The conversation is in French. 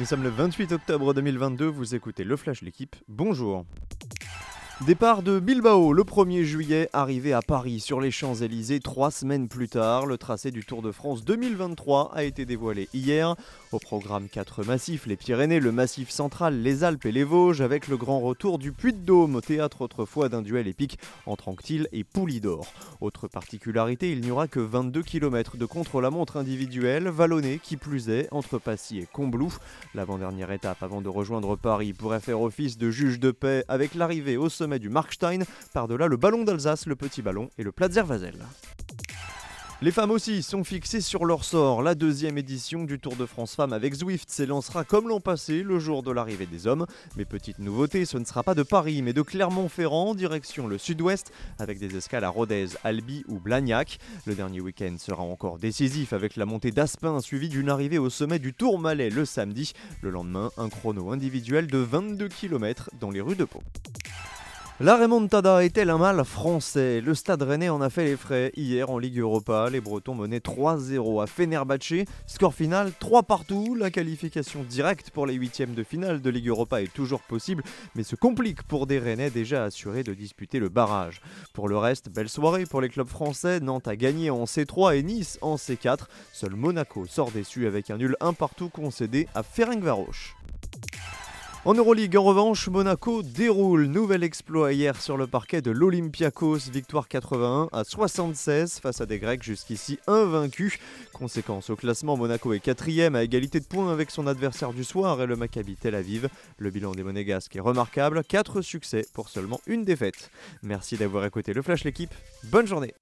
Nous sommes le 28 octobre 2022, vous écoutez le Flash L'équipe, bonjour. Départ de Bilbao le 1er juillet, arrivé à Paris sur les Champs-Élysées trois semaines plus tard. Le tracé du Tour de France 2023 a été dévoilé hier. Au programme quatre massifs, les Pyrénées, le Massif central, les Alpes et les Vosges, avec le grand retour du Puy-de-Dôme, théâtre autrefois d'un duel épique entre Anctil et Poulidor. Autre particularité, il n'y aura que 22 km de contre-la-montre individuelle, vallonnée qui plus est, entre Passy et Combloux. L'avant-dernière étape avant de rejoindre Paris pourrait faire office de juge de paix avec l'arrivée au sommet du Markstein, par-delà le ballon d'Alsace, le petit ballon et le Platzer Vasel. Les femmes aussi sont fixées sur leur sort. La deuxième édition du Tour de France Femmes avec Zwift s'élancera comme l'an passé, le jour de l'arrivée des hommes. Mais petite nouveauté, ce ne sera pas de Paris, mais de Clermont-Ferrand, direction le sud-ouest, avec des escales à Rodez, Albi ou Blagnac. Le dernier week-end sera encore décisif avec la montée d'Aspin, suivie d'une arrivée au sommet du Tourmalet le samedi. Le lendemain, un chrono individuel de 22 km dans les rues de Pau. La remontada est-elle un mal français? Le Stade Rennais en a fait les frais. Hier en Ligue Europa, les Bretons menaient 3-0 à Fenerbahçe. Score final 3 partout. La qualification directe pour les huitièmes de finale de Ligue Europa est toujours possible, mais se complique pour des Rennais déjà assurés de disputer le barrage. Pour le reste, belle soirée pour les clubs français. Nantes a gagné en C3 et Nice en C4. Seul Monaco sort déçu avec un nul un partout concédé à Ferencvaros. En Euroleague, en revanche, Monaco déroule. Nouvel exploit hier sur le parquet de l'Olympiakos. Victoire 81 à 76 face à des Grecs jusqu'ici invaincus. Conséquence au classement, Monaco est quatrième à égalité de points avec son adversaire du soir et le Maccabi Tel Aviv. Le bilan des Monégasques est remarquable. 4 succès pour seulement une défaite. Merci d'avoir écouté le Flash l'équipe. Bonne journée.